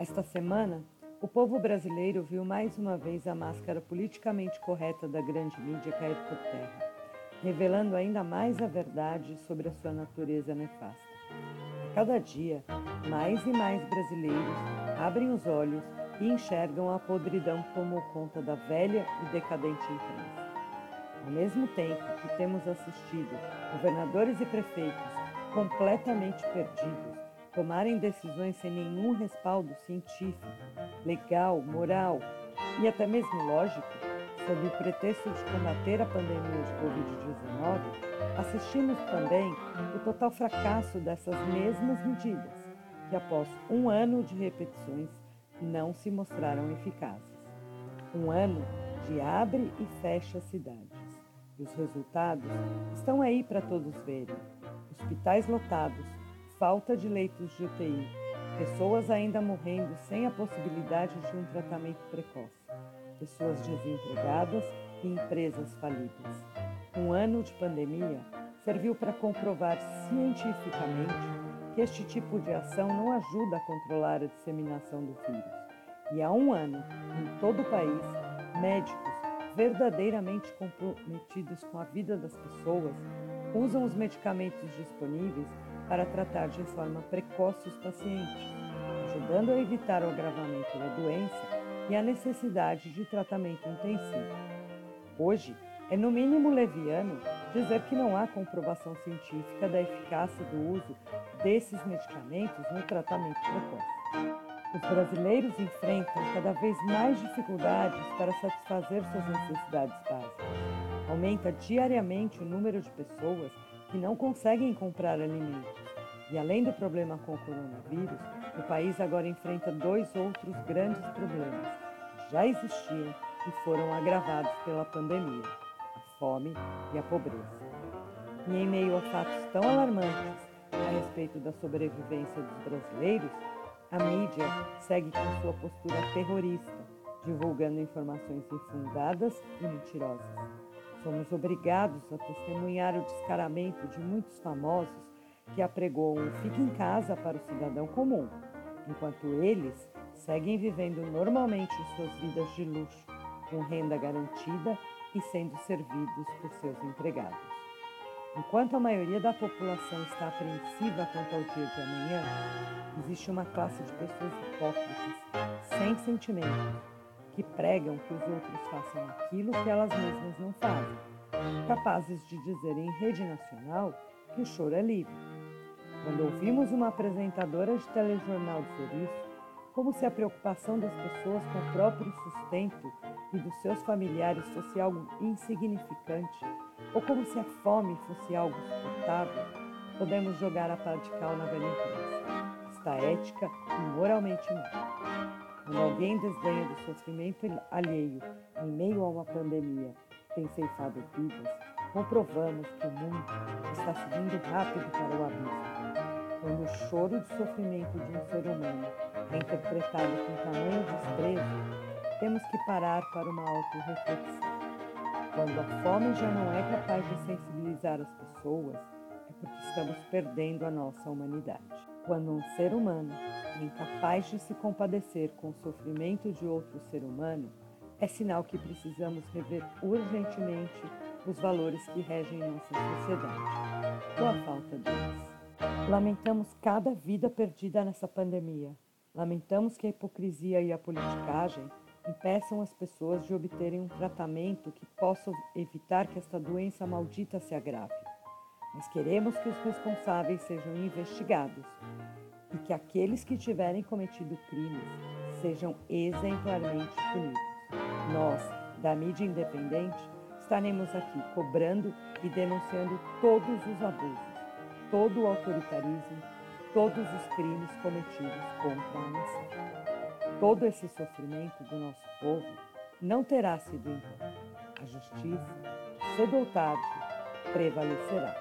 Esta semana, o povo brasileiro viu mais uma vez a máscara politicamente correta da grande mídia cair por terra, revelando ainda mais a verdade sobre a sua natureza nefasta. A cada dia, mais e mais brasileiros abrem os olhos e enxergam a podridão que tomou conta da velha e decadente imprensa. Ao mesmo tempo que temos assistido governadores e prefeitos completamente perdidos tomarem decisões sem nenhum respaldo científico, legal, moral e até mesmo lógico, sob o pretexto de combater a pandemia de Covid-19, assistimos também o total fracasso dessas mesmas medidas, que após um ano de repetições não se mostraram eficazes. Um ano de abre e fecha cidades. E os resultados estão aí para todos verem. Hospitais lotados, falta de leitos de UTI, pessoas ainda morrendo sem a possibilidade de um tratamento precoce, pessoas desempregadas e empresas falidas. Um ano de pandemia serviu para comprovar cientificamente que este tipo de ação não ajuda a controlar a disseminação do vírus. E há um ano, em todo o país, médicos verdadeiramente comprometidos com a vida das pessoas usam os medicamentos disponíveis para tratar de forma precoce os pacientes, ajudando a evitar o agravamento da doença e a necessidade de tratamento intensivo. Hoje, é no mínimo leviano dizer que não há comprovação científica da eficácia do uso desses medicamentos no tratamento precoce. Os brasileiros enfrentam cada vez mais dificuldades para satisfazer suas necessidades básicas. Aumenta diariamente o número de pessoas que não conseguem comprar alimentos. E além do problema com o coronavírus, o país agora enfrenta dois outros grandes problemas que já existiam e foram agravados pela pandemia: a fome e a pobreza. E em meio a fatos tão alarmantes a respeito da sobrevivência dos brasileiros, a mídia segue com sua postura terrorista, divulgando informações infundadas e mentirosas. Somos obrigados a testemunhar o descaramento de muitos famosos que apregoam o fique em casa para o cidadão comum, enquanto eles seguem vivendo normalmente suas vidas de luxo, com renda garantida e sendo servidos por seus empregados. Enquanto a maioria da população está apreensiva quanto ao dia de amanhã, existe uma classe de pessoas hipócritas, sem sentimentos, que pregam que os outros façam aquilo que elas mesmas não fazem, capazes de dizer em rede nacional que o choro é livre. Quando ouvimos uma apresentadora de telejornal dizer isso, como se a preocupação das pessoas com o próprio sustento e dos seus familiares fosse algo insignificante, ou como se a fome fosse algo suportável, podemos jogar a pá de cal na velha imprensa. Está ética e moralmente mal. Quando alguém desdenha do sofrimento alheio em meio a uma pandemia tem ceifado vidas, comprovamos que o mundo está seguindo rápido para o abismo. Quando o choro de sofrimento de um ser humano é interpretado com tamanho desprezo, temos que parar para uma auto-reflexão. Quando a fome já não é capaz de sensibilizar as pessoas, é porque estamos perdendo a nossa humanidade. Quando um ser humano incapaz de se compadecer com o sofrimento de outro ser humano, é sinal que precisamos rever urgentemente os valores que regem nossa sociedade, ou a falta deles. Lamentamos cada vida perdida nessa pandemia. Lamentamos que a hipocrisia e a politicagem impeçam as pessoas de obterem um tratamento que possa evitar que esta doença maldita se agrave. Mas queremos que os responsáveis sejam investigados e que aqueles que tiverem cometido crimes sejam exemplarmente punidos. Nós, da mídia independente, estaremos aqui cobrando e denunciando todos os abusos, todo o autoritarismo, todos os crimes cometidos contra a nação. Todo esse sofrimento do nosso povo não terá sido em vão. A justiça, cedo ou tarde, prevalecerá.